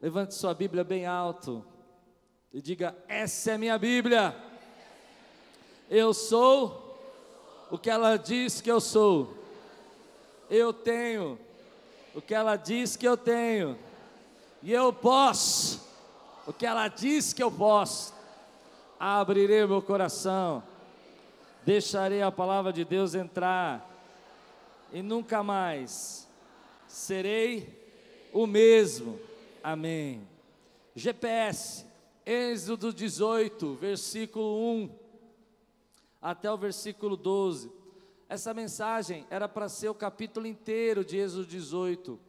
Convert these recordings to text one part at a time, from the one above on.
Levante sua Bíblia bem alto e diga: Essa é minha Bíblia. Eu sou o que ela diz que eu sou. Eu tenho o que ela diz que eu tenho. E eu posso o que ela diz que eu posso. Abrirei meu coração. Deixarei a palavra de Deus entrar. E nunca mais serei o mesmo. Amém. GPS, Êxodo 18, versículo 1 até o versículo 12. Essa mensagem era para ser o capítulo inteiro de Êxodo 18,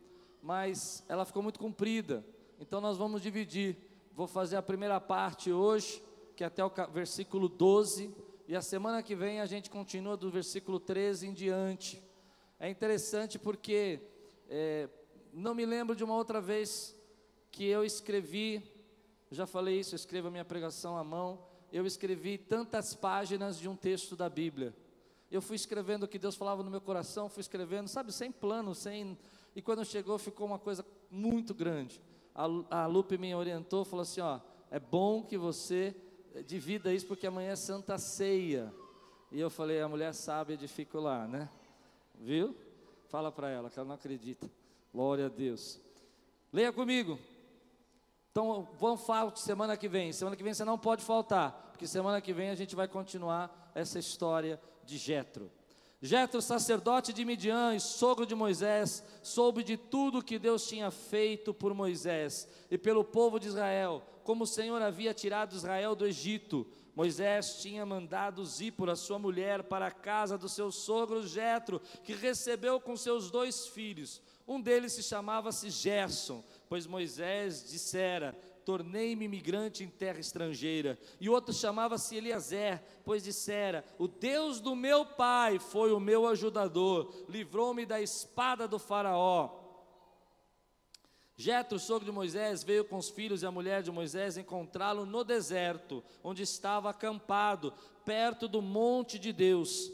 mas ela ficou muito comprida, então nós vamos dividir. Vou fazer a primeira parte hoje, que é até o versículo 12, e a semana que vem a gente continua do versículo 13 em diante. É interessante porque é, não me lembro de uma outra vez que eu escrevi, já falei isso, eu escrevo a minha pregação à mão, eu escrevi tantas páginas de um texto da Bíblia. Eu fui escrevendo o que Deus falava no meu coração, fui escrevendo, sabe, sem plano, sem. E quando chegou, ficou uma coisa muito grande. A, a Lupe me orientou, falou assim: ó, é bom que você divida isso, porque amanhã é Santa Ceia. E eu falei: a mulher sábia edifica lá, né? Viu? Fala para ela, que ela não acredita. Glória a Deus. Leia comigo. Então, vamos falar semana que vem. Semana que vem você não pode faltar, porque semana que vem a gente vai continuar essa história de Jetro. Jetro, sacerdote de Midian e sogro de Moisés, soube de tudo que Deus tinha feito por Moisés e pelo povo de Israel, como o Senhor havia tirado Israel do Egito. Moisés tinha mandado Zípora, sua mulher, para a casa do seu sogro Jetro, que recebeu com seus dois filhos. Um deles se chamava-se Gerson, pois Moisés dissera: tornei-me imigrante em terra estrangeira. E outro chamava-se Eliezer, pois dissera: O Deus do meu pai foi o meu ajudador, livrou-me da espada do Faraó. Jetro, sogro de Moisés, veio com os filhos e a mulher de Moisés encontrá-lo no deserto, onde estava acampado, perto do monte de Deus.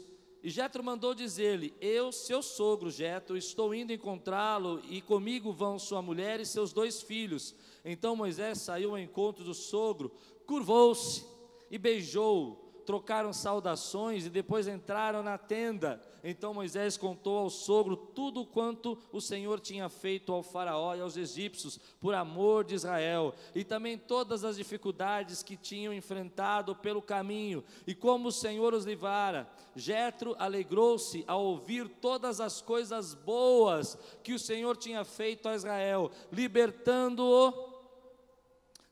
E Jetro mandou dizer-lhe: Eu, seu sogro Jetro, estou indo encontrá-lo e comigo vão sua mulher e seus dois filhos. Então Moisés saiu ao encontro do sogro, curvou-se e beijou trocaram saudações e depois entraram na tenda. Então Moisés contou ao sogro tudo quanto o Senhor tinha feito ao Faraó e aos egípcios por amor de Israel, e também todas as dificuldades que tinham enfrentado pelo caminho e como o Senhor os livrara. Jetro alegrou-se ao ouvir todas as coisas boas que o Senhor tinha feito a Israel, libertando-o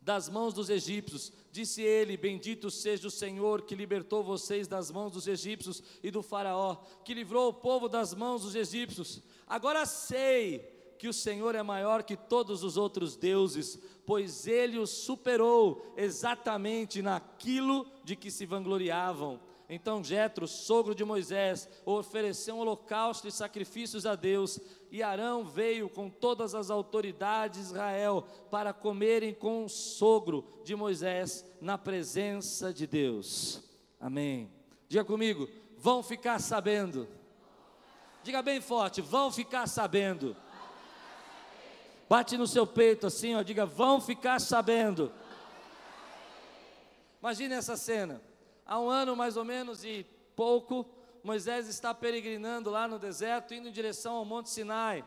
das mãos dos egípcios. Disse ele: Bendito seja o Senhor que libertou vocês das mãos dos egípcios e do Faraó, que livrou o povo das mãos dos egípcios. Agora sei que o Senhor é maior que todos os outros deuses, pois ele os superou exatamente naquilo de que se vangloriavam. Então Jetro, sogro de Moisés, ofereceu um holocausto e sacrifícios a Deus, e Arão veio com todas as autoridades de Israel para comerem com o sogro de Moisés na presença de Deus. Amém. Diga comigo, vão ficar sabendo. Diga bem forte, vão ficar sabendo. Bate no seu peito assim, ó, diga, vão ficar sabendo. Imagine essa cena há um ano mais ou menos e pouco, Moisés está peregrinando lá no deserto, indo em direção ao Monte Sinai.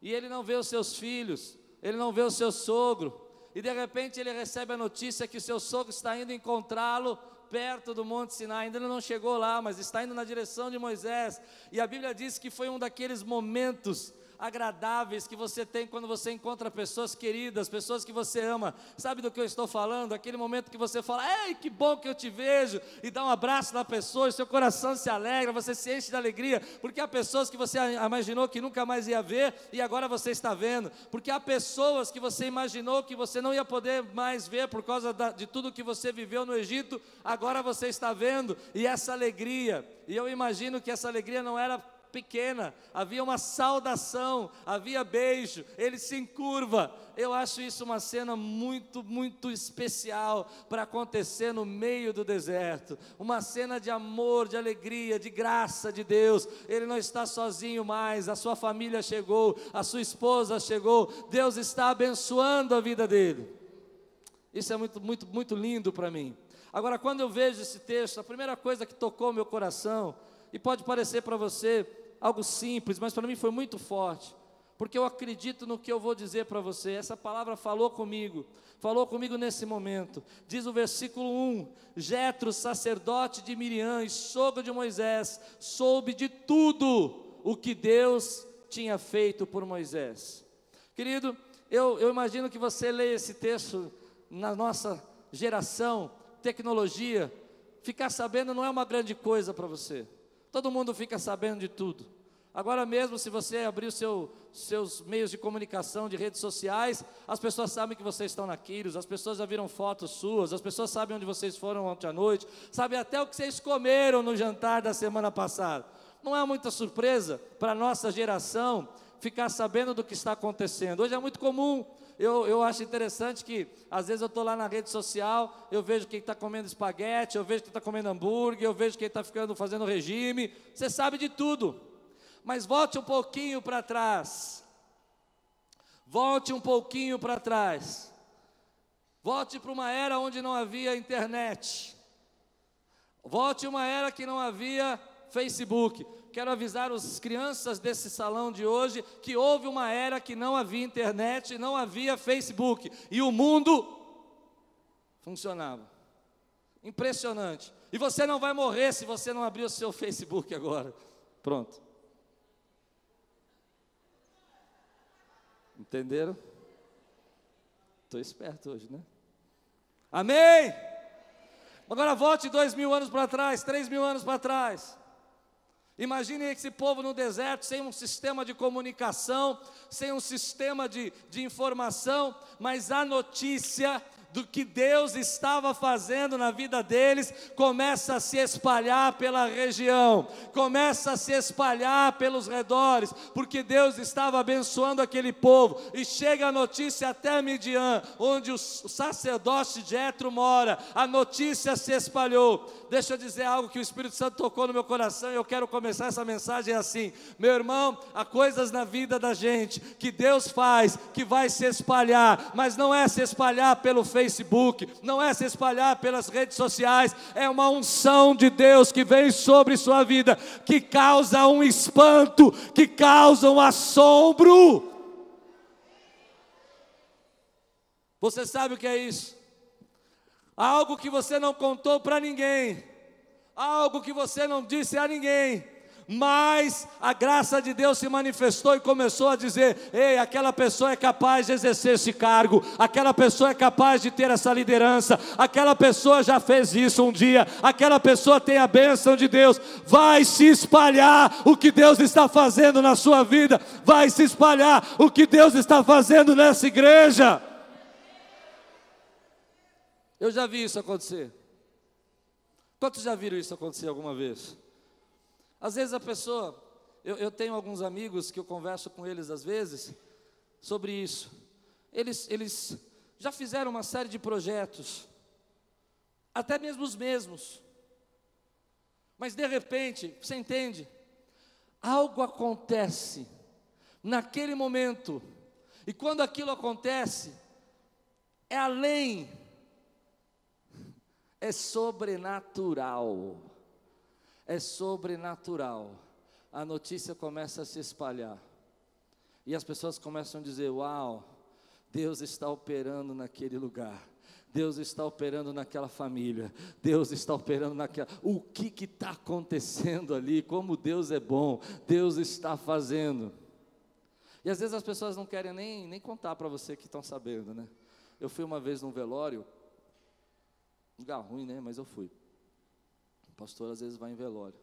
E ele não vê os seus filhos, ele não vê o seu sogro. E de repente ele recebe a notícia que o seu sogro está indo encontrá-lo perto do Monte Sinai. Ainda não chegou lá, mas está indo na direção de Moisés. E a Bíblia diz que foi um daqueles momentos agradáveis que você tem quando você encontra pessoas queridas, pessoas que você ama. Sabe do que eu estou falando? Aquele momento que você fala, ei, que bom que eu te vejo, e dá um abraço na pessoa, e seu coração se alegra, você se enche de alegria, porque há pessoas que você imaginou que nunca mais ia ver, e agora você está vendo, porque há pessoas que você imaginou que você não ia poder mais ver por causa da, de tudo que você viveu no Egito, agora você está vendo, e essa alegria, e eu imagino que essa alegria não era pequena, havia uma saudação, havia beijo, ele se encurva. Eu acho isso uma cena muito, muito especial para acontecer no meio do deserto. Uma cena de amor, de alegria, de graça de Deus. Ele não está sozinho mais, a sua família chegou, a sua esposa chegou. Deus está abençoando a vida dele. Isso é muito, muito, muito lindo para mim. Agora, quando eu vejo esse texto, a primeira coisa que tocou meu coração, e pode parecer para você algo simples, mas para mim foi muito forte, porque eu acredito no que eu vou dizer para você. Essa palavra falou comigo, falou comigo nesse momento. Diz o versículo 1: Jetro, sacerdote de Miriam e sogro de Moisés, soube de tudo o que Deus tinha feito por Moisés. Querido, eu, eu imagino que você leia esse texto na nossa geração tecnologia, ficar sabendo não é uma grande coisa para você. Todo mundo fica sabendo de tudo. Agora mesmo, se você abrir os seu, seus meios de comunicação, de redes sociais, as pessoas sabem que vocês estão na Quiros, as pessoas já viram fotos suas, as pessoas sabem onde vocês foram ontem à noite, sabem até o que vocês comeram no jantar da semana passada. Não é muita surpresa para a nossa geração ficar sabendo do que está acontecendo. Hoje é muito comum eu, eu acho interessante que, às vezes, eu estou lá na rede social, eu vejo quem está comendo espaguete, eu vejo quem está comendo hambúrguer, eu vejo quem está ficando fazendo regime. Você sabe de tudo. Mas volte um pouquinho para trás. Volte um pouquinho para trás. Volte para uma era onde não havia internet. Volte uma era que não havia Facebook quero avisar as crianças desse salão de hoje que houve uma era que não havia internet, não havia Facebook e o mundo funcionava. Impressionante. E você não vai morrer se você não abrir o seu Facebook agora. Pronto. Entenderam? Estou esperto hoje, né? Amém! Agora volte dois mil anos para trás, três mil anos para trás. Imagine esse povo no deserto, sem um sistema de comunicação, sem um sistema de, de informação, mas a notícia do que Deus estava fazendo na vida deles começa a se espalhar pela região, começa a se espalhar pelos redores, porque Deus estava abençoando aquele povo. E chega a notícia até Midian, onde o sacerdote Jetro mora. A notícia se espalhou. Deixa eu dizer algo que o Espírito Santo tocou no meu coração e eu quero começar essa mensagem assim. Meu irmão, há coisas na vida da gente que Deus faz que vai se espalhar, mas não é se espalhar pelo Facebook Facebook, não é se espalhar pelas redes sociais, é uma unção de Deus que vem sobre sua vida, que causa um espanto, que causa um assombro. Você sabe o que é isso? Algo que você não contou para ninguém, algo que você não disse a ninguém, mas a graça de Deus se manifestou e começou a dizer: ei, aquela pessoa é capaz de exercer esse cargo, aquela pessoa é capaz de ter essa liderança, aquela pessoa já fez isso um dia, aquela pessoa tem a bênção de Deus. Vai se espalhar o que Deus está fazendo na sua vida, vai se espalhar o que Deus está fazendo nessa igreja. Eu já vi isso acontecer. Quantos já viram isso acontecer alguma vez? Às vezes a pessoa, eu, eu tenho alguns amigos que eu converso com eles às vezes sobre isso. Eles, eles já fizeram uma série de projetos, até mesmo os mesmos. Mas de repente, você entende? Algo acontece naquele momento, e quando aquilo acontece, é além, é sobrenatural é sobrenatural. A notícia começa a se espalhar. E as pessoas começam a dizer: Uau, Deus está operando naquele lugar. Deus está operando naquela família, Deus está operando naquela. O que está acontecendo ali? Como Deus é bom, Deus está fazendo. E às vezes as pessoas não querem nem, nem contar para você que estão sabendo, né? Eu fui uma vez num velório, lugar ruim, né? Mas eu fui. Pastor às vezes vai em velório.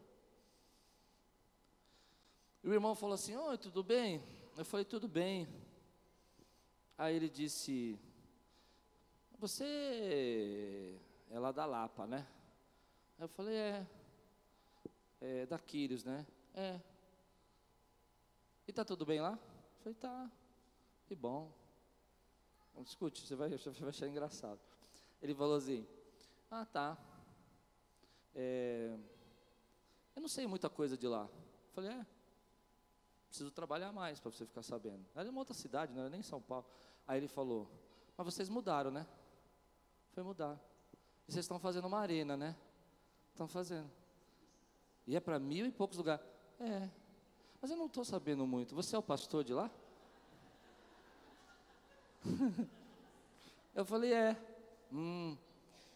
E o irmão falou assim: Oi, tudo bem? Eu falei: Tudo bem. Aí ele disse: Você é lá da Lapa, né? Eu falei: É. É da Quírios, né? É. E tá tudo bem lá? Eu falei, tá. Que bom. Escute, você vai, você vai achar engraçado. Ele falou assim, ah tá. É, eu não sei muita coisa de lá. Eu falei, é, preciso trabalhar mais para você ficar sabendo. Era uma outra cidade, não era nem São Paulo. Aí ele falou, mas vocês mudaram, né? Foi mudar. E vocês estão fazendo uma arena, né? Estão fazendo. E é para mil e poucos lugares. É. Mas eu não estou sabendo muito. Você é o pastor de lá? eu falei, é. Hum,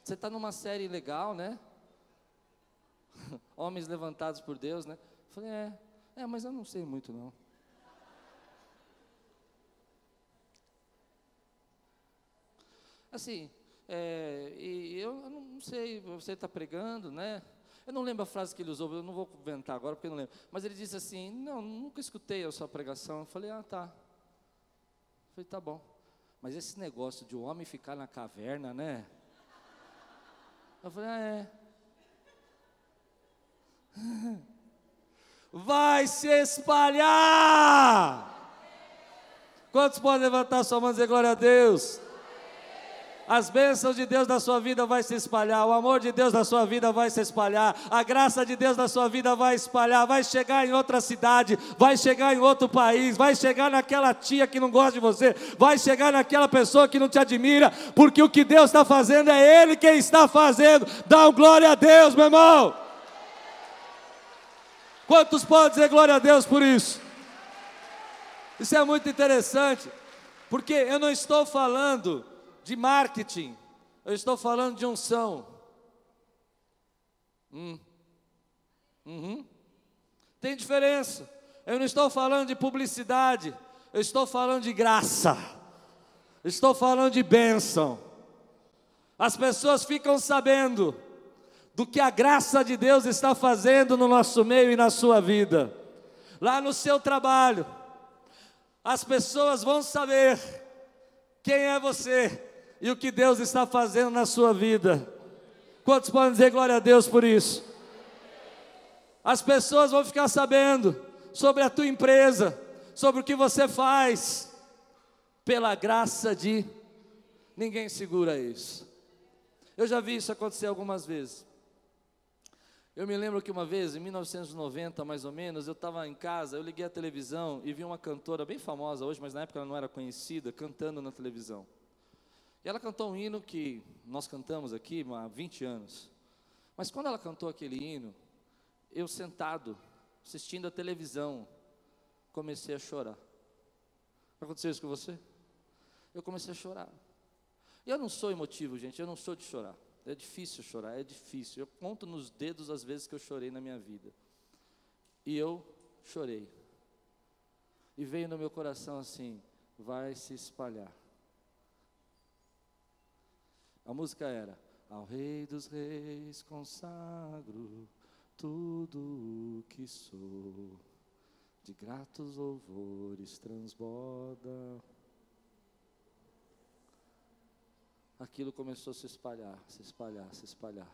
você está numa série legal, né? Homens levantados por Deus, né? Falei, é. É, mas eu não sei muito não. Assim, é, e eu, eu não sei, você está pregando, né? Eu não lembro a frase que ele usou, eu não vou inventar agora porque eu não lembro. Mas ele disse assim: Não, nunca escutei a sua pregação. Eu falei: Ah, tá. Eu falei: Tá bom. Mas esse negócio de o um homem ficar na caverna, né? Eu falei: Ah, é. Vai se espalhar. Quantos podem levantar sua mão e dizer glória a Deus? As bênçãos de Deus na sua vida vai se espalhar, o amor de Deus na sua vida vai se espalhar, a graça de Deus na sua vida vai espalhar, vai chegar em outra cidade, vai chegar em outro país, vai chegar naquela tia que não gosta de você, vai chegar naquela pessoa que não te admira, porque o que Deus está fazendo é Ele quem está fazendo. Dá um glória a Deus, meu irmão. Quantos podem dizer glória a Deus por isso? Isso é muito interessante, porque eu não estou falando de marketing, eu estou falando de unção. Hum. Uhum. Tem diferença. Eu não estou falando de publicidade, eu estou falando de graça, eu estou falando de bênção. As pessoas ficam sabendo do que a graça de Deus está fazendo no nosso meio e na sua vida. Lá no seu trabalho, as pessoas vão saber quem é você e o que Deus está fazendo na sua vida. Quantos podem dizer glória a Deus por isso? As pessoas vão ficar sabendo sobre a tua empresa, sobre o que você faz, pela graça de ninguém segura isso. Eu já vi isso acontecer algumas vezes. Eu me lembro que uma vez, em 1990 mais ou menos, eu estava em casa, eu liguei a televisão e vi uma cantora bem famosa hoje, mas na época ela não era conhecida, cantando na televisão. E ela cantou um hino que nós cantamos aqui há 20 anos. Mas quando ela cantou aquele hino, eu sentado, assistindo a televisão, comecei a chorar. Aconteceu isso com você? Eu comecei a chorar. E eu não sou emotivo, gente, eu não sou de chorar. É difícil chorar, é difícil. Eu conto nos dedos as vezes que eu chorei na minha vida. E eu chorei. E veio no meu coração assim: vai se espalhar. A música era: Ao Rei dos Reis consagro tudo o que sou, de gratos louvores transborda. Aquilo começou a se espalhar, se espalhar, se espalhar.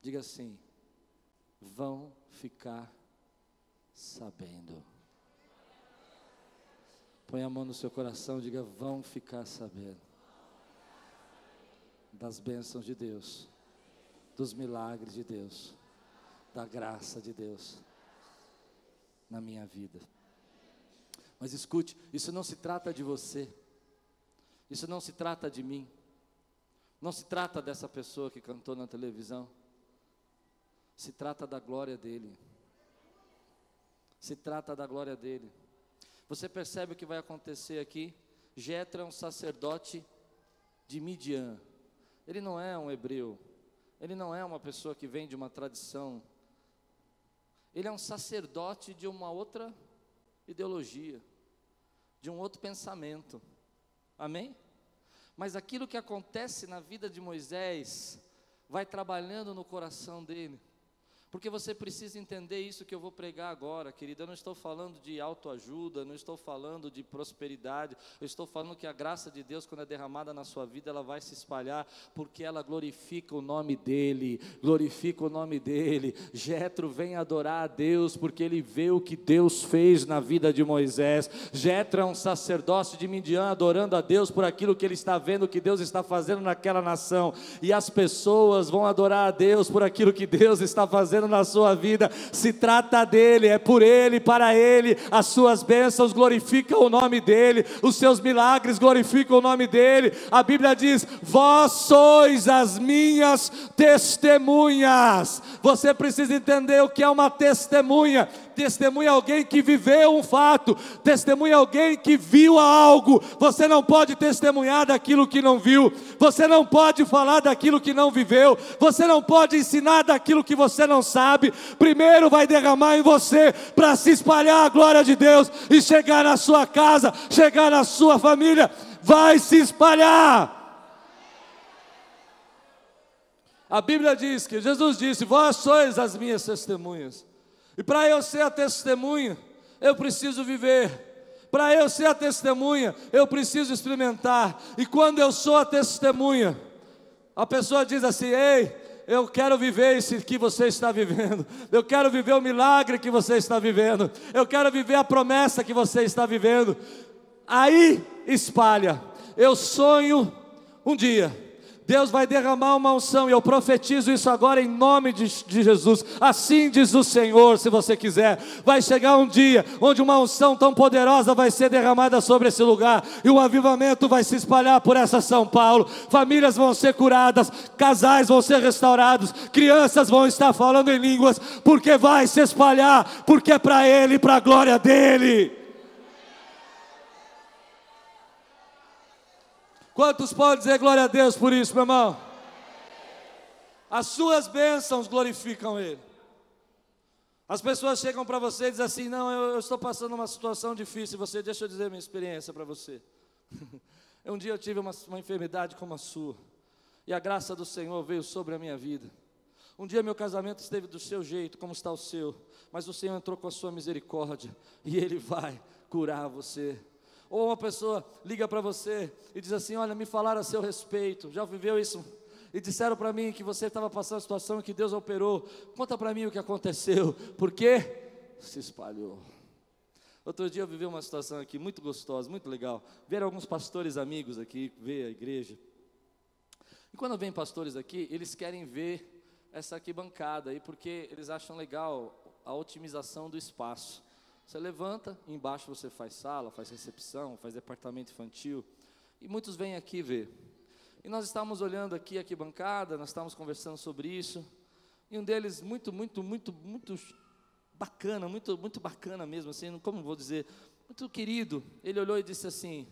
Diga assim: vão ficar sabendo. Põe a mão no seu coração, diga: vão ficar sabendo das bênçãos de Deus, dos milagres de Deus, da graça de Deus na minha vida. Mas escute, isso não se trata de você, isso não se trata de mim, não se trata dessa pessoa que cantou na televisão, se trata da glória dele. Se trata da glória dele. Você percebe o que vai acontecer aqui? Jetra é um sacerdote de Midian. Ele não é um hebreu, ele não é uma pessoa que vem de uma tradição, ele é um sacerdote de uma outra ideologia, de um outro pensamento, amém? Mas aquilo que acontece na vida de Moisés vai trabalhando no coração dele, Porque você precisa entender isso que eu vou pregar agora, querida. Eu não estou falando de autoajuda, não estou falando de prosperidade. Eu estou falando que a graça de Deus, quando é derramada na sua vida, ela vai se espalhar, porque ela glorifica o nome dEle. Glorifica o nome dEle. Jetro vem adorar a Deus, porque ele vê o que Deus fez na vida de Moisés. Jetro é um sacerdócio de Midian adorando a Deus por aquilo que ele está vendo que Deus está fazendo naquela nação. E as pessoas vão adorar a Deus por aquilo que Deus está fazendo na sua vida, se trata dele, é por ele, para ele, as suas bênçãos glorificam o nome dele, os seus milagres glorificam o nome dele. A Bíblia diz: Vós sois as minhas testemunhas. Você precisa entender o que é uma testemunha testemunha alguém que viveu um fato, testemunha alguém que viu algo. Você não pode testemunhar daquilo que não viu, você não pode falar daquilo que não viveu, você não pode ensinar daquilo que você não sabe. Primeiro vai derramar em você para se espalhar a glória de Deus e chegar na sua casa, chegar na sua família, vai se espalhar. A Bíblia diz que Jesus disse: Vós sois as minhas testemunhas. E para eu ser a testemunha, eu preciso viver. Para eu ser a testemunha, eu preciso experimentar. E quando eu sou a testemunha, a pessoa diz assim: Ei, eu quero viver isso que você está vivendo. Eu quero viver o milagre que você está vivendo. Eu quero viver a promessa que você está vivendo. Aí espalha. Eu sonho um dia Deus vai derramar uma unção, e eu profetizo isso agora em nome de, de, Jesus. Assim diz o Senhor, se você quiser. Vai chegar um dia onde uma unção tão poderosa vai ser derramada sobre esse lugar, e o avivamento vai se espalhar por essa São Paulo. Famílias vão ser curadas, casais vão ser restaurados, crianças vão estar falando em línguas, porque vai se espalhar, porque é para Ele para a glória dEle. Quantos podem dizer glória a Deus por isso, meu irmão? As suas bênçãos glorificam Ele. As pessoas chegam para você e dizem assim: Não, eu, eu, estou passando uma situação difícil. Você, deixa eu dizer minha experiência para você. um dia eu tive uma, uma enfermidade como a sua, e a graça do Senhor veio sobre a minha vida. Um dia meu casamento esteve do seu jeito, como está o seu, mas o Senhor entrou com a sua misericórdia, e Ele vai curar você. Ou uma pessoa liga para você e diz assim: Olha, me falaram a seu respeito, já viveu isso? E disseram para mim que você estava passando a situação que Deus operou. Conta para mim o que aconteceu. Por quê? Se espalhou. Outro dia eu vivi uma situação aqui muito gostosa, muito legal. Vieram alguns pastores amigos aqui ver a igreja. E quando vem pastores aqui, eles querem ver essa aqui bancada aí, porque eles acham legal a otimização do espaço. Você levanta, embaixo você faz sala, faz recepção, faz departamento infantil. E muitos vêm aqui ver. E nós estávamos olhando aqui, aqui bancada, nós estávamos conversando sobre isso. E um deles, muito, muito, muito, muito bacana, muito, muito bacana mesmo, assim, como vou dizer, muito querido. Ele olhou e disse assim: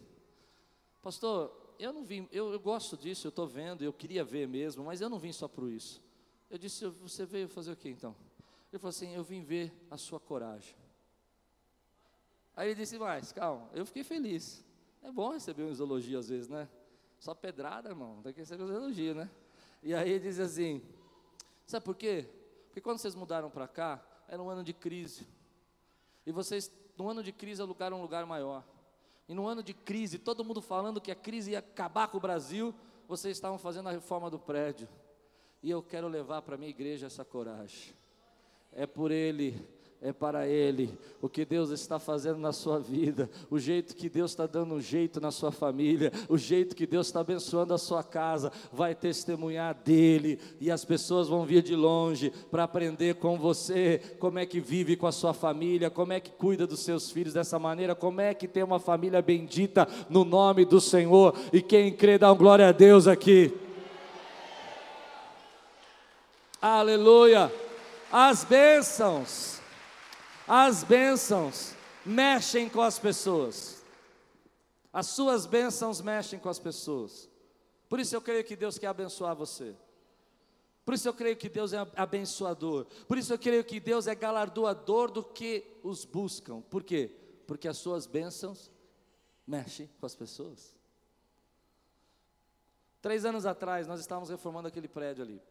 Pastor, eu não vim, eu, eu gosto disso, eu estou vendo, eu queria ver mesmo, mas eu não vim só por isso. Eu disse: Você veio fazer o que então? Ele falou assim: Eu vim ver a sua coragem. Aí ele disse, mais, calma, eu fiquei feliz. É bom receber uns elogios às vezes, né? Só pedrada, irmão, tem que receber uns elogios, né? E aí ele diz assim, sabe por quê? Porque quando vocês mudaram para cá, era um ano de crise. E vocês, no ano de crise, alugaram um lugar maior. E no ano de crise, todo mundo falando que a crise ia acabar com o Brasil, vocês estavam fazendo a reforma do prédio. E eu quero levar para a minha igreja essa coragem. É por ele é para Ele, o que Deus está fazendo na sua vida, o jeito que Deus está dando um jeito na sua família, o jeito que Deus está abençoando a sua casa, vai testemunhar dele, e as pessoas vão vir de longe para aprender com você como é que vive com a sua família, como é que cuida dos seus filhos dessa maneira, como é que tem uma família bendita no nome do Senhor, e quem crê dá glória a Deus aqui. Aleluia! As bênçãos as bênçãos mexem com as pessoas. As suas bênçãos mexem com as pessoas. Por isso eu creio que Deus quer abençoar você. Por isso eu creio que Deus é abençoador. Por isso eu creio que Deus é galardoador do que os buscam. Por quê? Porque as suas bênçãos mexem com as pessoas. Três anos atrás, nós estávamos reformando aquele prédio ali.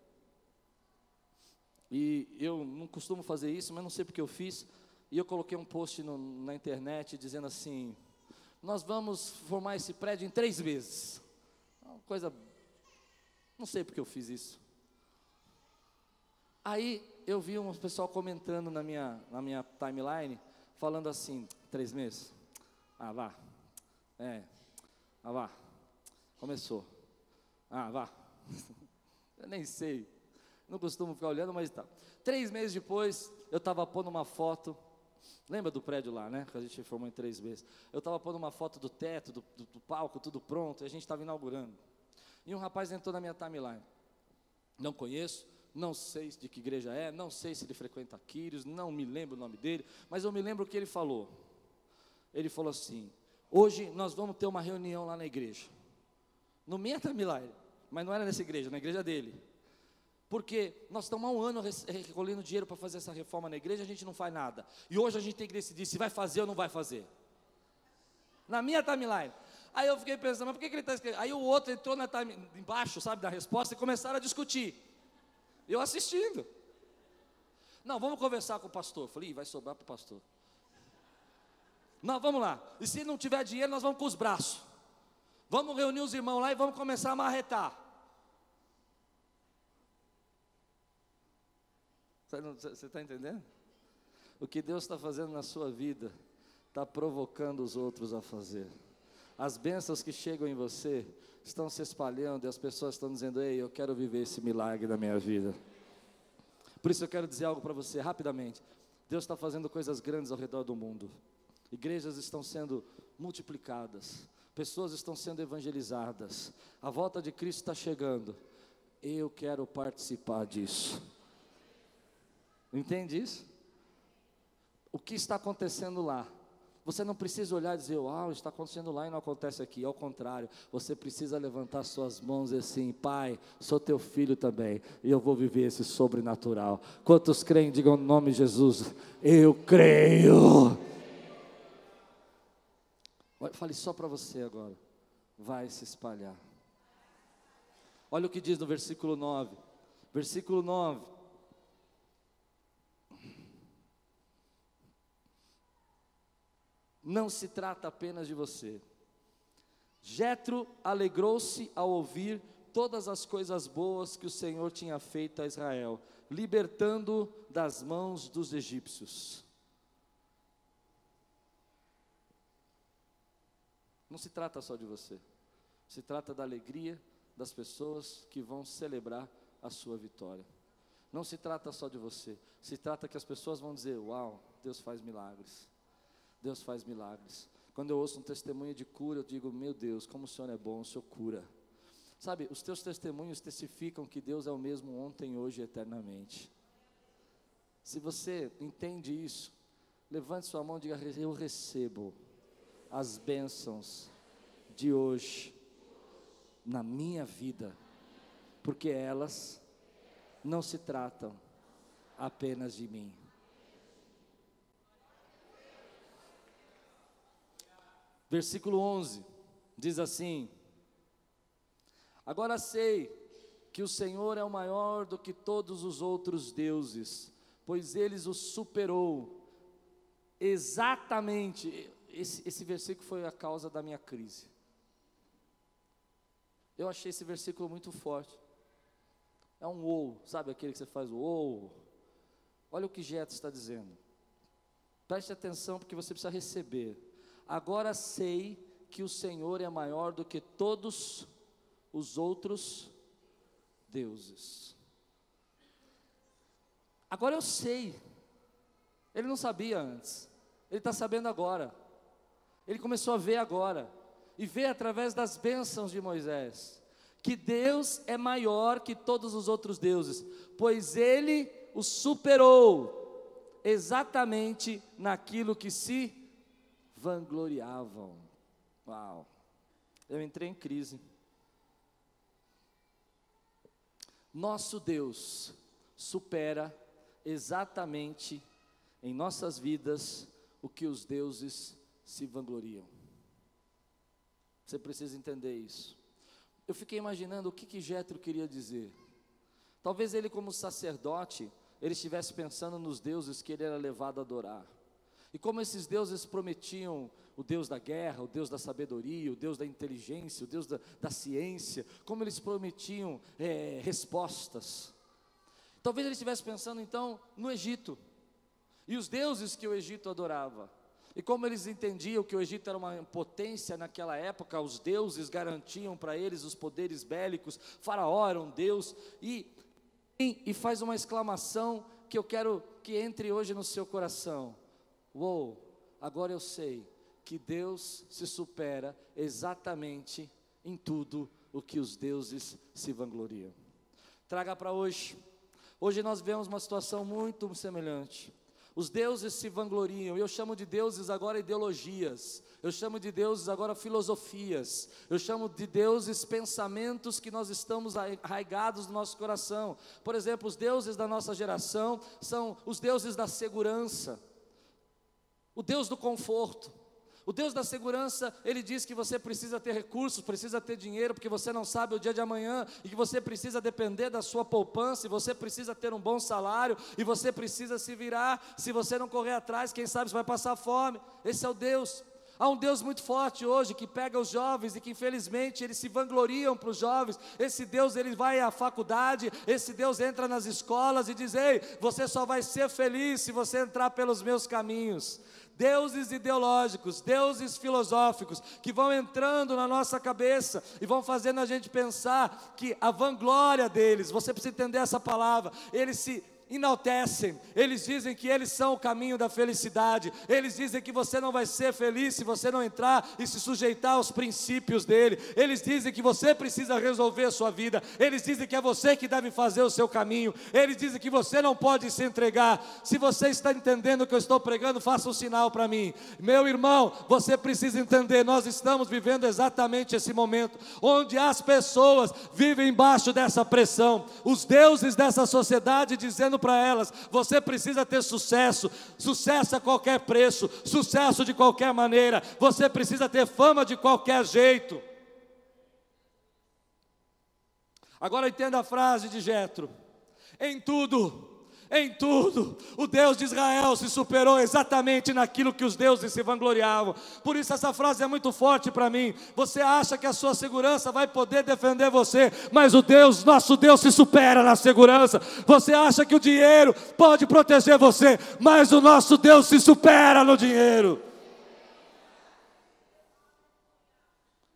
E eu não costumo fazer isso, mas não sei porque eu fiz. E eu coloquei um post no, na internet dizendo assim: Nós vamos formar esse prédio em três meses. Uma coisa. Não sei porque eu fiz isso. Aí eu vi um pessoal comentando na minha, na minha timeline, falando assim: três meses? Ah, vá. É. Ah, vá. Começou. Ah, vá. eu nem sei. Não costumo ficar olhando, mas tá. Três meses depois, eu estava pondo uma foto. Lembra do prédio lá, né? Que a gente formou em três meses. Eu estava pondo uma foto do teto, do, do, do palco, tudo pronto, e a gente estava inaugurando. E um rapaz entrou na minha timeline. Não conheço, não sei de que igreja é, não sei se ele frequenta Quírios, não me lembro o nome dele, mas eu me lembro o que ele falou. Ele falou assim: Hoje nós vamos ter uma reunião lá na igreja. No minha timeline, mas não era nessa igreja, na igreja dele. Porque nós estamos há um ano recolhendo dinheiro para fazer essa reforma na igreja, a gente não faz nada. E hoje a gente tem que decidir se vai fazer ou não vai fazer. Na minha timeline. Aí eu fiquei pensando, mas por que, que ele está escrevendo? Aí o outro entrou na time, embaixo, sabe, da resposta e começaram a discutir. Eu assistindo. Não, vamos conversar com o pastor. Falei, vai sobrar para o pastor. Não, vamos lá. E se não tiver dinheiro, nós vamos com os braços. Vamos reunir os irmãos lá e vamos começar a marretar. Você está entendendo? O que Deus está fazendo na sua vida está provocando os outros a fazer. As bênçãos que chegam em você estão se espalhando e as pessoas estão dizendo: Ei, eu quero viver esse milagre na minha vida. Por isso eu quero dizer algo para você rapidamente. Deus está fazendo coisas grandes ao redor do mundo. Igrejas estão sendo multiplicadas, pessoas estão sendo evangelizadas, a volta de Cristo está chegando. Eu quero participar disso. Entende isso? O que está acontecendo lá? Você não precisa olhar e dizer, uau, está acontecendo lá e não acontece aqui. Ao contrário, você precisa levantar suas mãos e assim, Pai, sou teu filho também, e eu vou viver esse sobrenatural. Quantos creem, digam no nome de Jesus, eu creio. Fale só para você agora, vai se espalhar. Olha o que diz no versículo 9. Versículo 9. Não se trata apenas de você. Jetro alegrou-se ao ouvir todas as coisas boas que o Senhor tinha feito a Israel, libertando das mãos dos egípcios. Não se trata só de você, se trata da alegria das pessoas que vão celebrar a sua vitória. Não se trata só de você, se trata que as pessoas vão dizer: Uau, Deus faz milagres. Deus faz milagres. Quando eu ouço um testemunho de cura, eu digo: Meu Deus, como o Senhor é bom, o Senhor cura. Sabe, os teus testemunhos testificam que Deus é o mesmo ontem, hoje e eternamente. Se você entende isso, levante sua mão e diga: Eu recebo as bênçãos de hoje na minha vida, porque elas não se tratam apenas de mim. Versículo 11 diz assim: Agora sei que o Senhor é o maior do que todos os outros deuses, pois eles o superou. Exatamente, esse, esse versículo foi a causa da minha crise. Eu achei esse versículo muito forte. É um ou, sabe aquele que você faz o ou? Olha o que Jeto está dizendo. Preste atenção porque você precisa receber. Agora sei que o Senhor é maior do que todos os outros deuses. Agora eu sei. Ele não sabia antes. Ele está sabendo agora. Ele começou a ver agora. E vê através das bênçãos de Moisés. Que Deus é maior que todos os outros deuses. Pois ele o superou. Exatamente naquilo que se vangloriavam. Uau! Eu entrei em crise. Nosso Deus supera exatamente em nossas vidas o que os deuses se vangloriam. Você precisa entender isso. Eu fiquei imaginando o que que Jetro queria dizer. Talvez ele como sacerdote, ele estivesse pensando nos deuses que ele era levado a adorar. E como esses deuses prometiam o Deus da guerra, o Deus da sabedoria, o Deus da inteligência, o Deus da, da ciência, como eles prometiam é, respostas. Talvez ele estivesse pensando então no Egito, e os deuses que o Egito adorava. E como eles entendiam que o Egito era uma potência naquela época, os deuses garantiam para eles os poderes bélicos, Faraó era um deus, e, e faz uma exclamação que eu quero que entre hoje no seu coração: Uou, agora eu sei que Deus se supera exatamente em tudo o que os deuses se vangloriam. Traga para hoje. Hoje nós vemos uma situação muito semelhante. Os deuses se vangloriam, eu chamo de deuses agora ideologias, eu chamo de deuses agora filosofias, eu chamo de deuses pensamentos que nós estamos arraigados no nosso coração. Por exemplo, os deuses da nossa geração são os deuses da segurança, o Deus do conforto. O Deus da segurança, ele diz que você precisa ter recursos, precisa ter dinheiro, porque você não sabe o dia de amanhã, e que você precisa depender da sua poupança, e você precisa ter um bom salário, e você precisa se virar. Se você não correr atrás, quem sabe você vai passar fome. Esse é o Deus. Há um Deus muito forte hoje que pega os jovens e que infelizmente eles se vangloriam para os jovens. Esse Deus ele vai à faculdade, esse Deus entra nas escolas e diz: Ei, você só vai ser feliz se você entrar pelos meus caminhos deuses ideológicos, deuses filosóficos, que vão entrando na nossa cabeça e vão fazendo a gente pensar que a vanglória deles, você precisa entender essa palavra, eles se enaltecem, eles dizem que eles são o caminho da felicidade, eles dizem que você não vai ser feliz se você não entrar e se sujeitar aos princípios dele, eles dizem que você precisa resolver a sua vida, eles dizem que é você que deve fazer o seu caminho, eles dizem que você não pode se entregar. Se você está entendendo o que eu estou pregando, faça um sinal para mim, meu irmão. Você precisa entender, nós estamos vivendo exatamente esse momento onde as pessoas vivem embaixo dessa pressão, os deuses dessa sociedade dizendo para elas: você precisa ter sucesso, sucesso a qualquer preço, sucesso de qualquer maneira, você precisa ter fama de qualquer jeito. Agora entenda a frase de Jetro: em tudo em tudo. O Deus de Israel se superou exatamente naquilo que os deuses se vangloriavam. Por isso essa frase é muito forte para mim. Você acha que a sua segurança vai poder defender você, mas o Deus, nosso Deus se supera na segurança. Você acha que o dinheiro pode proteger você, mas o nosso Deus se supera no dinheiro.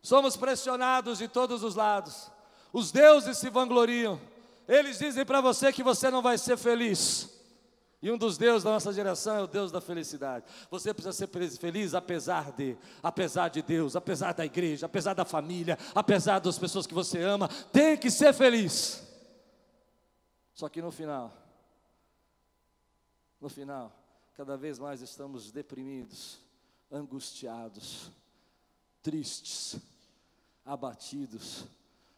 Somos pressionados de todos os lados. Os deuses se vangloriam. Eles dizem para você que você não vai ser feliz. E um dos deuses da nossa geração é o Deus da felicidade. Você precisa ser feliz apesar de, apesar de Deus, apesar da igreja, apesar da família, apesar das pessoas que você ama. Tem que ser feliz. Só que no final, no final, cada vez mais estamos deprimidos, angustiados, tristes, abatidos,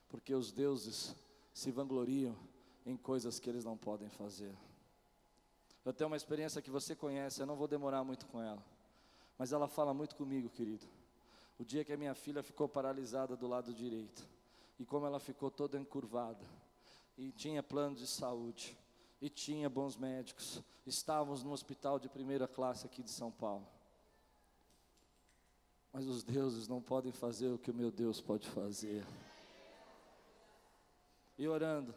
porque os deuses se vangloriam em coisas que eles não podem fazer. Eu tenho uma experiência que você conhece, eu não vou demorar muito com ela, mas ela fala muito comigo, querido. O dia que a minha filha ficou paralisada do lado direito, e como ela ficou toda encurvada, e tinha plano de saúde, e tinha bons médicos, estávamos no hospital de primeira classe aqui de São Paulo. Mas os deuses não podem fazer o que o meu Deus pode fazer e orando.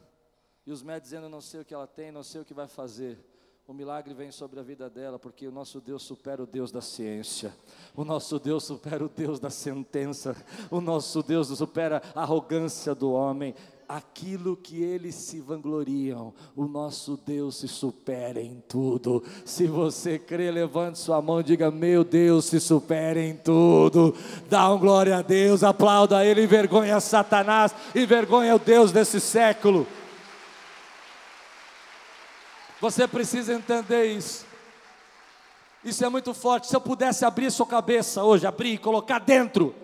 E os médicos dizendo: não sei o que ela tem, não sei o que vai fazer. O milagre vem sobre a vida dela, porque o nosso Deus supera o Deus da ciência, o nosso Deus supera o Deus da sentença, o nosso Deus supera a arrogância do homem. Aquilo que eles se vangloriam, o nosso Deus se supera em tudo. Se você crê, levante sua mão e diga: Meu Deus se supera em tudo. Dá um glória a Deus, aplauda Ele, envergonha Satanás, envergonha o Deus desse século. Você precisa entender isso. Isso é muito forte. Se eu pudesse abrir sua cabeça hoje, abrir e colocar dentro,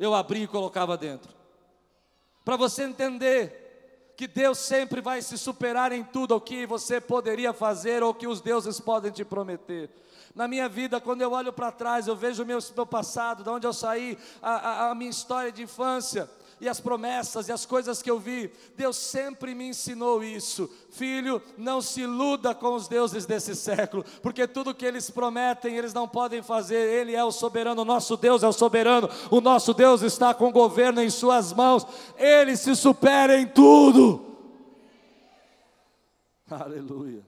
eu abri e colocava dentro. Para você entender que Deus sempre vai se superar em tudo o que você poderia fazer ou que os deuses podem te prometer. Na minha vida, quando eu olho para trás, eu vejo o meu, meu passado, de onde eu saí, a, a, a minha história de infância. E as promessas e as coisas que eu vi, Deus sempre me ensinou isso. Filho, não se iluda com os deuses desse século, porque tudo que eles prometem, eles não podem fazer. Ele é o soberano, o nosso Deus é o soberano, o nosso Deus está com o governo em Suas mãos, Ele se supera em tudo. Aleluia.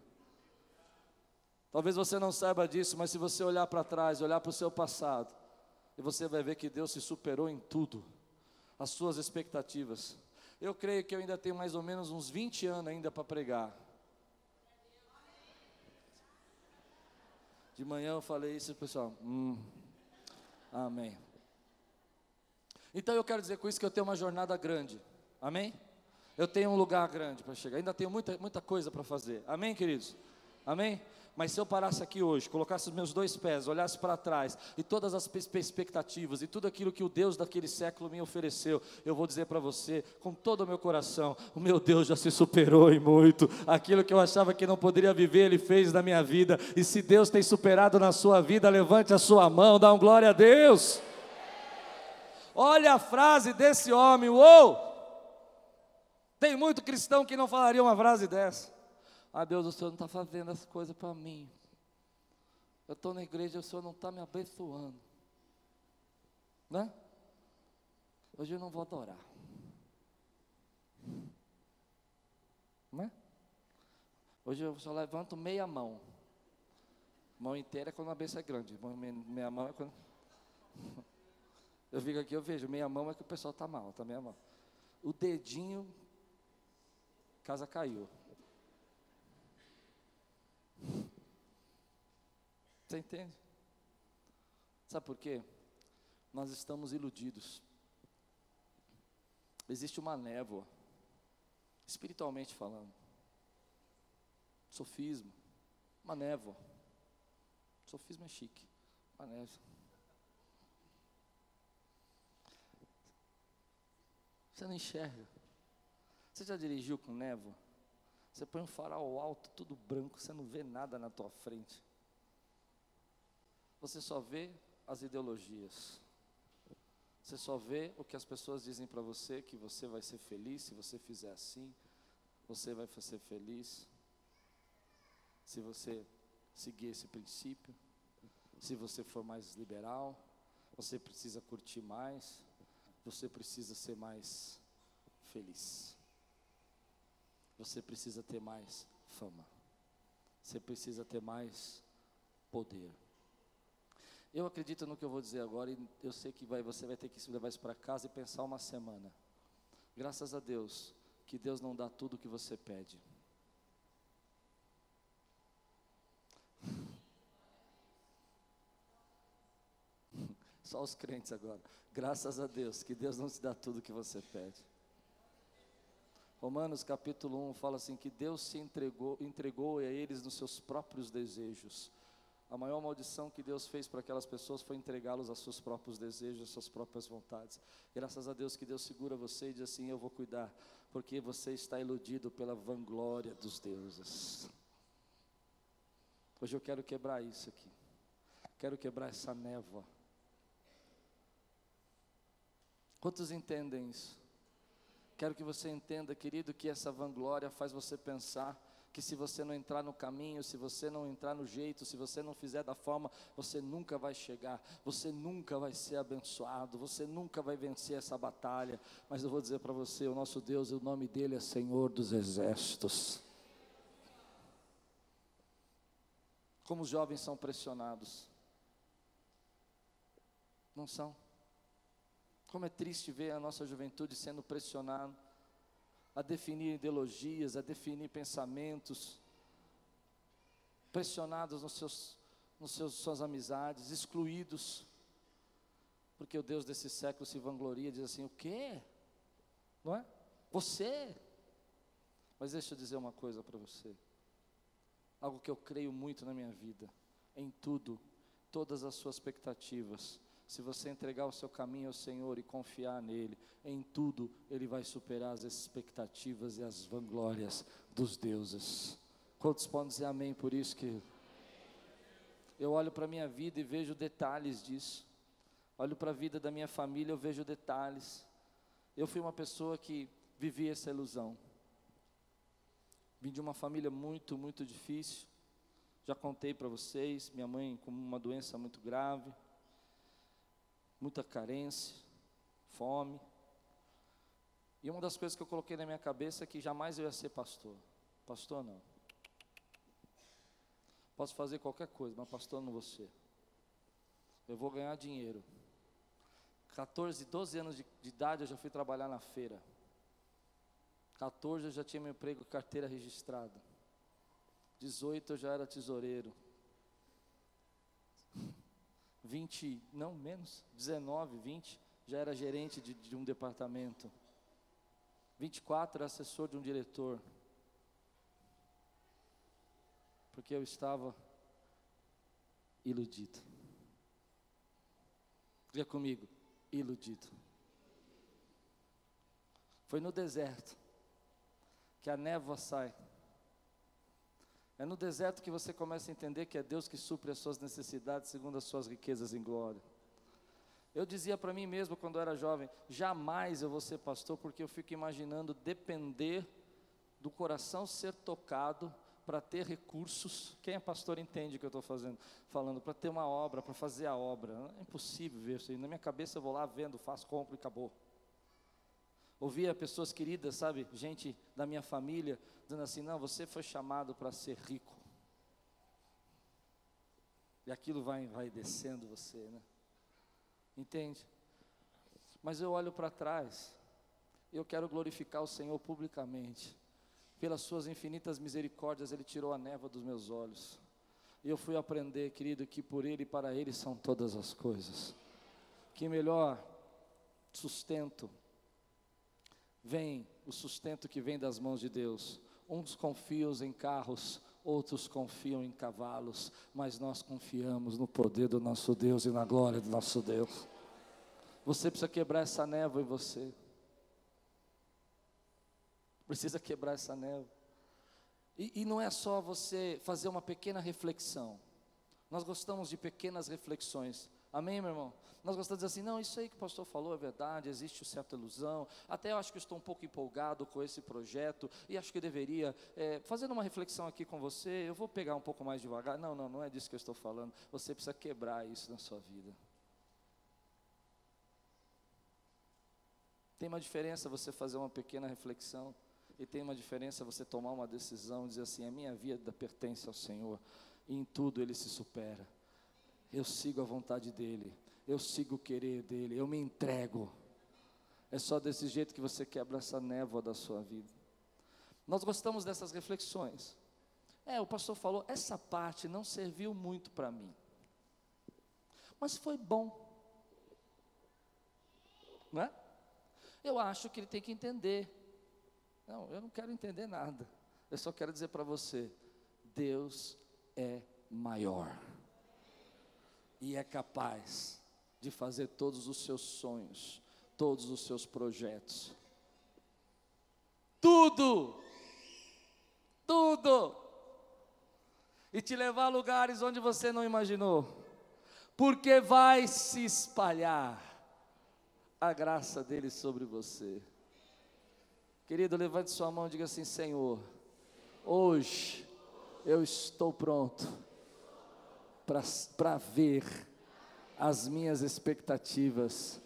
Talvez você não saiba disso, mas se você olhar para trás, olhar para o seu passado, e você vai ver que Deus se superou em tudo, as suas expectativas. Eu creio que eu ainda tenho mais ou menos uns 20 anos ainda para pregar. De manhã eu falei isso, pessoal. Hum, amém. Então eu quero dizer com isso que eu tenho uma jornada grande. Amém? Eu tenho um lugar grande para chegar. Ainda tenho muita, muita coisa para fazer. Amém, queridos? Amém? Mas se eu parasse aqui hoje, colocasse os meus dois pés, olhasse para trás e todas as expectativas e tudo aquilo que o Deus daquele século me ofereceu, eu vou dizer para você, com todo o meu coração: o meu Deus já se superou em muito. Aquilo que eu achava que não poderia viver, Ele fez na minha vida. E se Deus tem superado na sua vida, levante a sua mão, dá um glória a Deus. Olha a frase desse homem, uou! Tem muito cristão que não falaria uma frase dessa. Ah, Deus, o Senhor não está fazendo as coisas para mim. Eu estou na igreja, o Senhor não está me abençoando. Né? Hoje eu não vou adorar. Né? Hoje eu só levanto meia mão. Mão inteira é quando a benção é grande. Meia mão é quando. Eu fico aqui, eu vejo, meia mão é que o pessoal está mal, está meia mão. O dedinho, casa caiu. Você entende? Sabe por quê? Nós estamos iludidos. Existe uma névoa, espiritualmente falando. Sofismo, uma névoa. Sofismo é chique, uma névoa. Você não enxerga. Você já dirigiu com névoa? Você põe um farol alto, tudo branco, você não vê nada na tua frente você só vê as ideologias. Você só vê o que as pessoas dizem para você que você vai ser feliz se você fizer assim, você vai ser feliz se você seguir esse princípio. Se você for mais liberal, você precisa curtir mais, você precisa ser mais feliz. Você precisa ter mais fama. Você precisa ter mais poder. Eu acredito no que eu vou dizer agora e eu sei que vai, você vai ter que levar isso para casa e pensar uma semana. Graças a Deus que Deus não dá tudo o que você pede. Só os crentes agora. Graças a Deus que Deus não te dá tudo o que você pede. Romanos capítulo 1 fala assim que Deus se entregou, entregou a eles nos seus próprios desejos. A maior maldição que Deus fez para aquelas pessoas foi entregá-los aos seus próprios desejos, às suas próprias vontades. Graças a Deus que Deus segura você e diz assim: Eu vou cuidar, porque você está iludido pela vanglória dos deuses. Hoje eu quero quebrar isso aqui, quero quebrar essa névoa. Quantos entendem isso? Quero que você entenda, querido, que essa vanglória faz você pensar que se você não entrar no caminho, se você não entrar no jeito, se você não fizer da forma, você nunca vai chegar, você nunca vai ser abençoado, você nunca vai vencer essa batalha. Mas eu vou dizer para você: o nosso Deus, o nome dele é Senhor dos Exércitos. Como os jovens são pressionados, não são? Como é triste ver a nossa juventude sendo pressionada a definir ideologias, a definir pensamentos, pressionados nos seus, nos seus suas amizades, excluídos, porque o Deus desse século se vangloria, diz assim: o quê? Não é? Você? Mas deixa eu dizer uma coisa para você, algo que eu creio muito na minha vida, em tudo, todas as suas expectativas, se você entregar o seu caminho ao Senhor e confiar nele, em tudo ele vai superar as expectativas e as vanglórias dos deuses. Quantos podem dizer amém por isso que eu olho para a minha vida e vejo detalhes disso. Olho para a vida da minha família, eu vejo detalhes. Eu fui uma pessoa que vivia essa ilusão. Vim de uma família muito, muito difícil. Já contei para vocês, minha mãe com uma doença muito grave, muita carência, fome. E uma das coisas que eu coloquei na minha cabeça é que jamais eu ia ser pastor. Pastor não. Posso fazer qualquer coisa, mas pastor não vou ser. Eu vou ganhar dinheiro. 14, 12 anos de, de idade eu já fui trabalhar na feira. 14 eu já tinha meu emprego, carteira registrada. 18 eu já era tesoureiro. 20, não menos, 19, 20, já era gerente de, de um departamento. 24 era assessor de um diretor. Porque eu estava iludido. Diga comigo, iludido. Foi no deserto que a névoa sai. É no deserto que você começa a entender que é Deus que supre as suas necessidades segundo as suas riquezas em glória. Eu dizia para mim mesmo quando eu era jovem: jamais eu vou ser pastor, porque eu fico imaginando depender do coração ser tocado para ter recursos. Quem é pastor entende o que eu estou fazendo, falando, para ter uma obra, para fazer a obra. É impossível ver isso aí. Na minha cabeça eu vou lá vendo, faço, compro e acabou. Ouvia pessoas queridas, sabe, gente da minha família, dizendo assim: não, você foi chamado para ser rico. E aquilo vai, vai descendo você, né? Entende? Mas eu olho para trás, eu quero glorificar o Senhor publicamente. Pelas suas infinitas misericórdias, Ele tirou a névoa dos meus olhos. E eu fui aprender, querido, que por Ele e para Ele são todas as coisas. Que melhor sustento vem o sustento que vem das mãos de Deus. Uns confiam em carros, outros confiam em cavalos, mas nós confiamos no poder do nosso Deus e na glória do nosso Deus. Você precisa quebrar essa névoa em você. Precisa quebrar essa névoa. E, e não é só você fazer uma pequena reflexão. Nós gostamos de pequenas reflexões. Amém, meu irmão? Nós gostamos de dizer assim, não, isso aí que o pastor falou é verdade, existe certa ilusão. Até eu acho que estou um pouco empolgado com esse projeto e acho que deveria, é, fazendo uma reflexão aqui com você, eu vou pegar um pouco mais devagar. Não, não, não é disso que eu estou falando. Você precisa quebrar isso na sua vida. Tem uma diferença você fazer uma pequena reflexão e tem uma diferença você tomar uma decisão e dizer assim: a minha vida pertence ao Senhor e em tudo Ele se supera. Eu sigo a vontade dEle eu sigo o querer dele, eu me entrego. É só desse jeito que você quebra essa névoa da sua vida. Nós gostamos dessas reflexões. É, o pastor falou, essa parte não serviu muito para mim. Mas foi bom. Não é? Eu acho que ele tem que entender. Não, eu não quero entender nada. Eu só quero dizer para você: Deus é maior e é capaz de fazer todos os seus sonhos, todos os seus projetos. Tudo, tudo, e te levar a lugares onde você não imaginou, porque vai se espalhar a graça dele sobre você. Querido, levante sua mão e diga assim: Senhor, hoje eu estou pronto para ver as minhas expectativas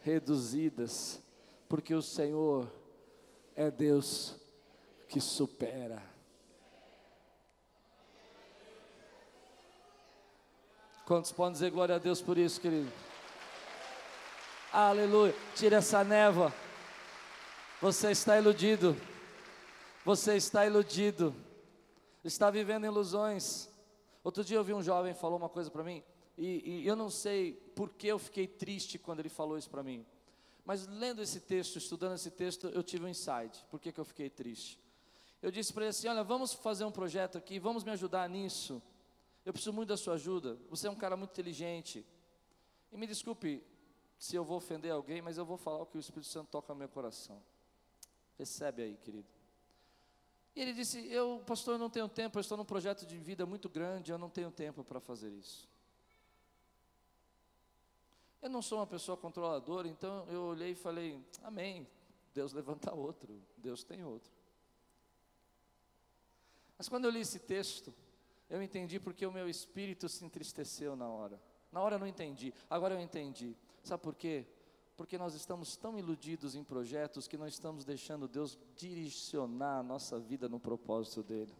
reduzidas, porque o Senhor é Deus que supera. Quantos podem dizer glória a Deus por isso, querido? Aleluia. Tira essa névoa. Você está iludido. Você está iludido. Está vivendo ilusões. Outro dia eu vi um jovem falou uma coisa para mim. E, e eu não sei por que eu fiquei triste quando ele falou isso para mim. Mas lendo esse texto, estudando esse texto, eu tive um insight. Por que, que eu fiquei triste? Eu disse para ele assim: Olha, vamos fazer um projeto aqui, vamos me ajudar nisso. Eu preciso muito da sua ajuda. Você é um cara muito inteligente. E me desculpe se eu vou ofender alguém, mas eu vou falar o que o Espírito Santo toca no meu coração. Recebe aí, querido. E ele disse: Eu, pastor, eu não tenho tempo, eu estou num projeto de vida muito grande, eu não tenho tempo para fazer isso. Eu não sou uma pessoa controladora, então eu olhei e falei: Amém. Deus levanta outro, Deus tem outro. Mas quando eu li esse texto, eu entendi porque o meu espírito se entristeceu na hora. Na hora eu não entendi, agora eu entendi. Sabe por quê? Porque nós estamos tão iludidos em projetos que não estamos deixando Deus direcionar a nossa vida no propósito dele.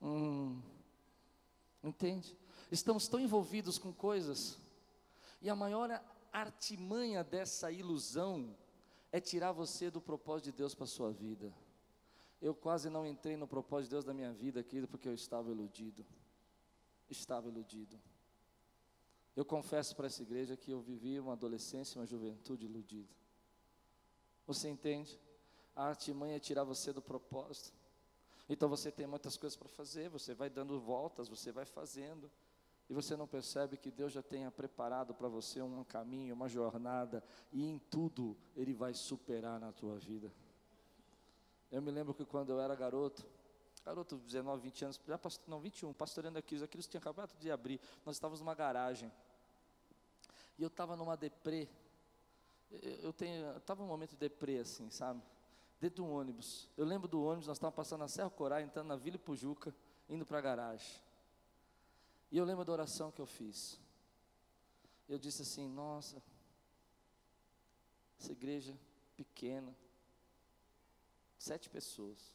Hum, entende? Estamos tão envolvidos com coisas, e a maior artimanha dessa ilusão é tirar você do propósito de Deus para a sua vida. Eu quase não entrei no propósito de Deus da minha vida, querido, porque eu estava iludido. Estava iludido. Eu confesso para essa igreja que eu vivi uma adolescência, uma juventude iludida. Você entende? A artimanha é tirar você do propósito. Então você tem muitas coisas para fazer, você vai dando voltas, você vai fazendo, e você não percebe que Deus já tenha preparado para você um caminho, uma jornada, e em tudo Ele vai superar na tua vida. Eu me lembro que quando eu era garoto, garoto, 19, 20 anos, já pastor, não, 21, pastoreando aqui, aquilo tinha acabado de abrir, nós estávamos numa garagem, e eu estava numa deprê, eu tenho, estava um momento de deprê assim, sabe, dentro do ônibus, eu lembro do ônibus, nós estávamos passando na Serra Corá, entrando na Vila Pujuca, indo para a garagem, e eu lembro da oração que eu fiz, eu disse assim, nossa, essa igreja pequena, sete pessoas,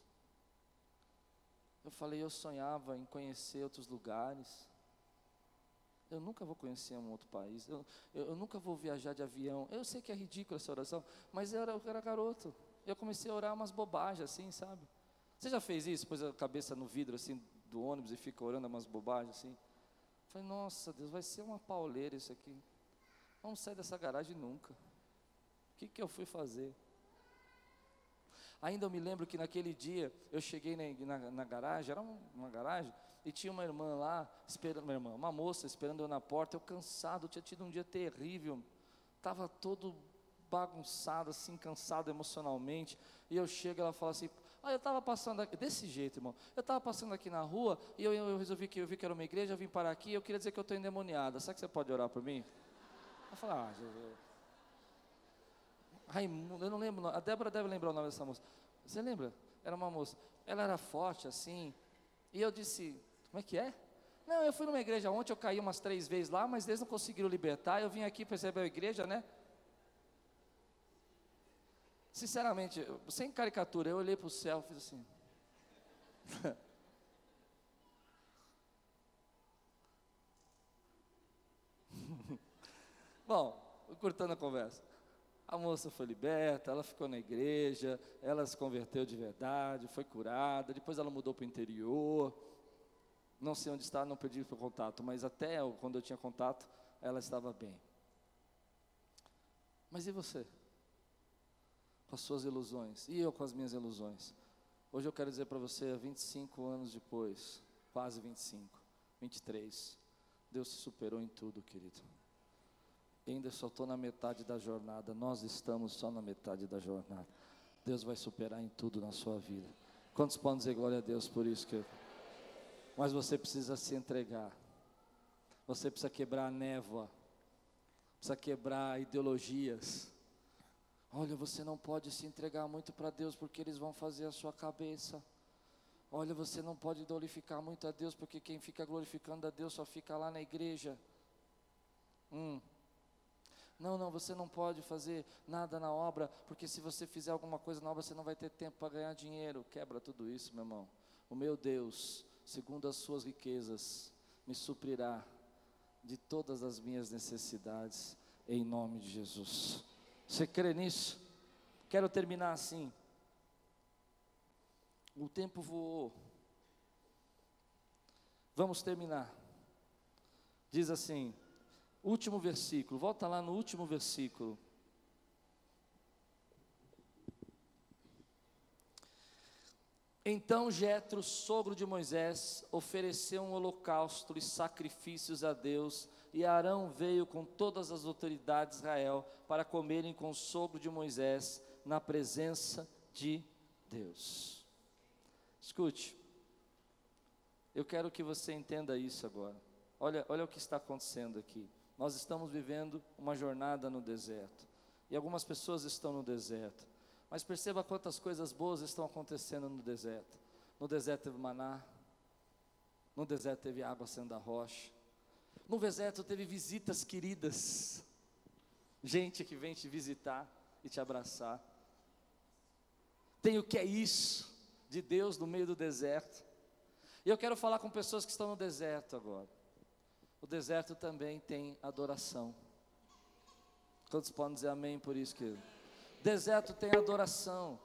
eu falei, eu sonhava em conhecer outros lugares. Eu nunca vou conhecer um outro país. Eu, eu, eu, nunca vou viajar de avião. Eu sei que é ridícula essa oração, mas eu era, eu era garoto. Eu comecei a orar umas bobagens assim, sabe? Você já fez isso? Pôs a cabeça no vidro assim do ônibus e fica orando umas bobagens assim? Falei, nossa Deus, vai ser uma pauleira isso aqui. Vamos sair dessa garagem nunca. O que, que eu fui fazer? Ainda eu me lembro que naquele dia eu cheguei na, na, na garagem, era uma garagem, e tinha uma irmã lá, esperando, uma irmã, uma moça esperando eu na porta, eu cansado, tinha tido um dia terrível, estava todo bagunçado, assim, cansado emocionalmente, e eu chego e ela fala assim, ah, eu estava passando aqui, desse jeito, irmão, eu estava passando aqui na rua, e eu, eu, resolvi que eu vi que era uma igreja, eu vim parar aqui, eu queria dizer que eu estou endemoniada, será que você pode orar por mim? Eu falei, ah, Jesus, Raimundo, eu não lembro, a Débora deve lembrar o nome dessa moça. Você lembra? Era uma moça. Ela era forte assim. E eu disse: Como é que é? Não, eu fui numa igreja ontem, eu caí umas três vezes lá, mas eles não conseguiram libertar. Eu vim aqui para receber a igreja, né? Sinceramente, sem caricatura, eu olhei para o céu e fiz assim. Bom, curtando a conversa. A moça foi liberta, ela ficou na igreja, ela se converteu de verdade, foi curada, depois ela mudou para o interior. Não sei onde está, não perdi o contato, mas até quando eu tinha contato, ela estava bem. Mas e você? Com as suas ilusões? E eu com as minhas ilusões? Hoje eu quero dizer para você, 25 anos depois, quase 25, 23, Deus se superou em tudo, querido ainda só estou na metade da jornada. Nós estamos só na metade da jornada. Deus vai superar em tudo na sua vida. Quantos podem dizer glória a Deus por isso, que Mas você precisa se entregar. Você precisa quebrar a névoa. Precisa quebrar ideologias. Olha, você não pode se entregar muito para Deus porque eles vão fazer a sua cabeça. Olha, você não pode glorificar muito a Deus porque quem fica glorificando a Deus só fica lá na igreja. Hum. Não, não, você não pode fazer nada na obra, porque se você fizer alguma coisa na obra, você não vai ter tempo para ganhar dinheiro. Quebra tudo isso, meu irmão. O meu Deus, segundo as suas riquezas, me suprirá de todas as minhas necessidades, em nome de Jesus. Você crê nisso? Quero terminar assim. O tempo voou. Vamos terminar. Diz assim: Último versículo, volta lá no último versículo. Então Jetro, sogro de Moisés, ofereceu um holocausto e sacrifícios a Deus, e Arão veio com todas as autoridades de Israel para comerem com o sogro de Moisés na presença de Deus. Escute, eu quero que você entenda isso agora. Olha, olha o que está acontecendo aqui nós estamos vivendo uma jornada no deserto. E algumas pessoas estão no deserto. Mas perceba quantas coisas boas estão acontecendo no deserto. No deserto teve maná. No deserto teve água sendo da rocha. No deserto teve visitas queridas. Gente que vem te visitar e te abraçar. Tem o que é isso de Deus no meio do deserto. E eu quero falar com pessoas que estão no deserto agora. O deserto também tem adoração. Quantos podem dizer amém por isso, querido? Deserto tem adoração.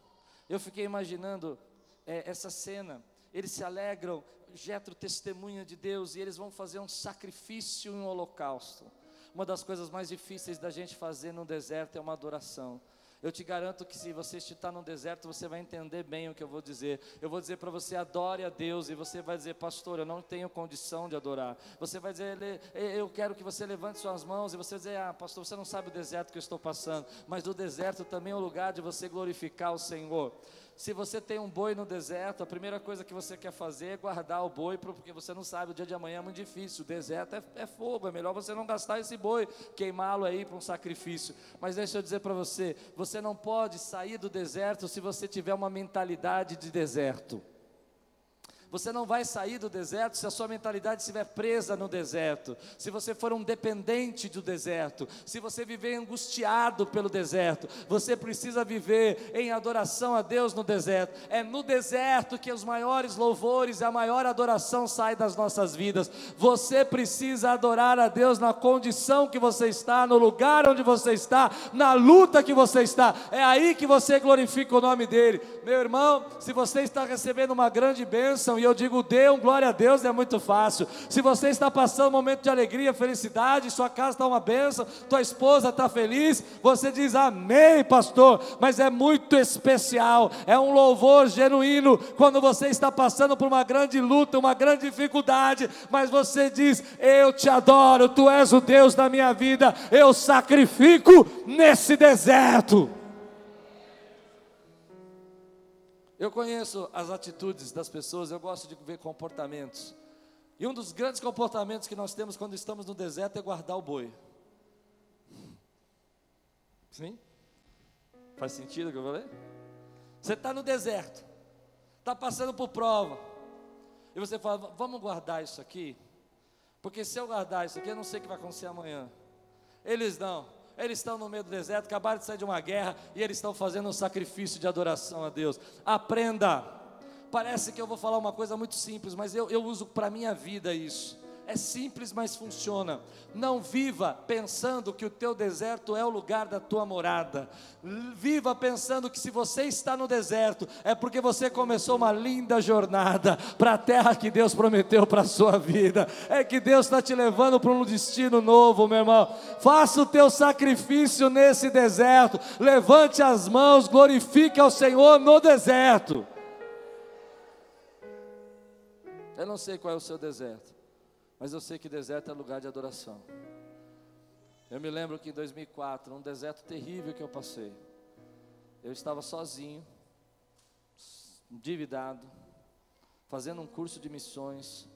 Eu fiquei imaginando é, essa cena. Eles se alegram, Jetro testemunha de Deus e eles vão fazer um sacrifício em um holocausto. Uma das coisas mais difíceis da gente fazer no deserto é uma adoração. Eu te garanto que se você está no deserto, você vai entender bem o que eu vou dizer. Eu vou dizer para você, adore a Deus, e você vai dizer, pastor, eu não tenho condição de adorar. Você vai dizer, eu quero que você levante suas mãos, e você vai dizer, ah, pastor, você não sabe o deserto que eu estou passando, mas o deserto também é o lugar de você glorificar o Senhor. Se você tem um boi no deserto, a primeira coisa que você quer fazer é guardar o boi, porque você não sabe, o dia de amanhã é muito difícil. O deserto é, é fogo, é melhor você não gastar esse boi, queimá-lo aí para um sacrifício. Mas deixa eu dizer para você: você não pode sair do deserto se você tiver uma mentalidade de deserto. Você não vai sair do deserto se a sua mentalidade estiver presa no deserto, se você for um dependente do deserto, se você viver angustiado pelo deserto. Você precisa viver em adoração a Deus no deserto. É no deserto que os maiores louvores e a maior adoração saem das nossas vidas. Você precisa adorar a Deus na condição que você está, no lugar onde você está, na luta que você está. É aí que você glorifica o nome dele. Meu irmão, se você está recebendo uma grande bênção e eu digo, dê um glória a Deus, é muito fácil. Se você está passando um momento de alegria, felicidade, sua casa está uma bênção, tua esposa está feliz, você diz amém, pastor. Mas é muito especial, é um louvor genuíno quando você está passando por uma grande luta, uma grande dificuldade, mas você diz: Eu te adoro, tu és o Deus da minha vida, eu sacrifico nesse deserto. Eu conheço as atitudes das pessoas, eu gosto de ver comportamentos. E um dos grandes comportamentos que nós temos quando estamos no deserto é guardar o boi. Sim? Faz sentido o que eu falei? Você está no deserto, está passando por prova, e você fala: vamos guardar isso aqui, porque se eu guardar isso aqui, eu não sei o que vai acontecer amanhã. Eles não, eles estão no meio do deserto, acabaram de sair de uma guerra e eles estão fazendo um sacrifício de adoração a Deus. Aprenda. Parece que eu vou falar uma coisa muito simples, mas eu, eu uso para a minha vida isso. É simples, mas funciona. Não viva pensando que o teu deserto é o lugar da tua morada. Viva pensando que se você está no deserto, é porque você começou uma linda jornada para a terra que Deus prometeu para a sua vida. É que Deus está te levando para um destino novo, meu irmão. Faça o teu sacrifício nesse deserto. Levante as mãos, glorifique ao Senhor no deserto. Eu não sei qual é o seu deserto. Mas eu sei que deserto é lugar de adoração. Eu me lembro que em 2004, um deserto terrível que eu passei, eu estava sozinho, endividado, fazendo um curso de missões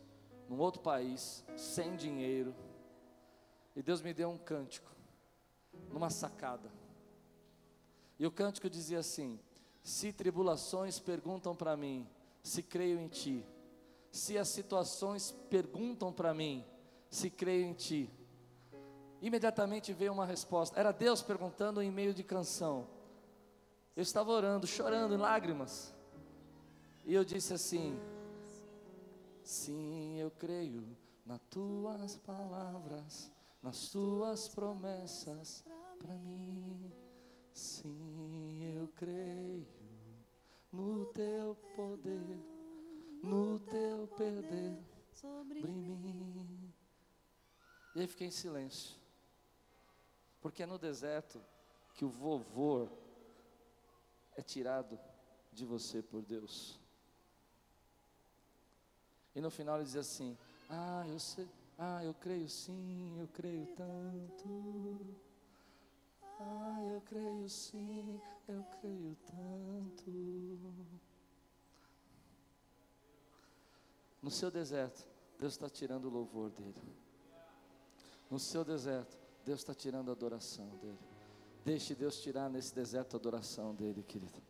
num outro país, sem dinheiro, e Deus me deu um cântico, numa sacada. E o cântico dizia assim: Se tribulações perguntam para mim, se creio em Ti, se as situações perguntam para mim se creio em Ti. Imediatamente veio uma resposta. Era Deus perguntando em meio de canção. Eu estava orando, chorando em lágrimas. E eu disse assim: Sim, eu creio nas tuas palavras, nas tuas promessas para mim. Sim, eu creio no teu poder no teu perder sobre mim. E aí fiquei em silêncio. Porque é no deserto que o vovô é tirado de você por Deus. E no final ele diz assim: Ah, eu sei, ah, eu creio sim, eu creio tanto. Ah, eu creio sim, eu creio tanto. No seu deserto, Deus está tirando o louvor dele. no seu deserto, Deus está tirando a adoração dele. Deixe Deus tirar nesse deserto a adoração dele, querido.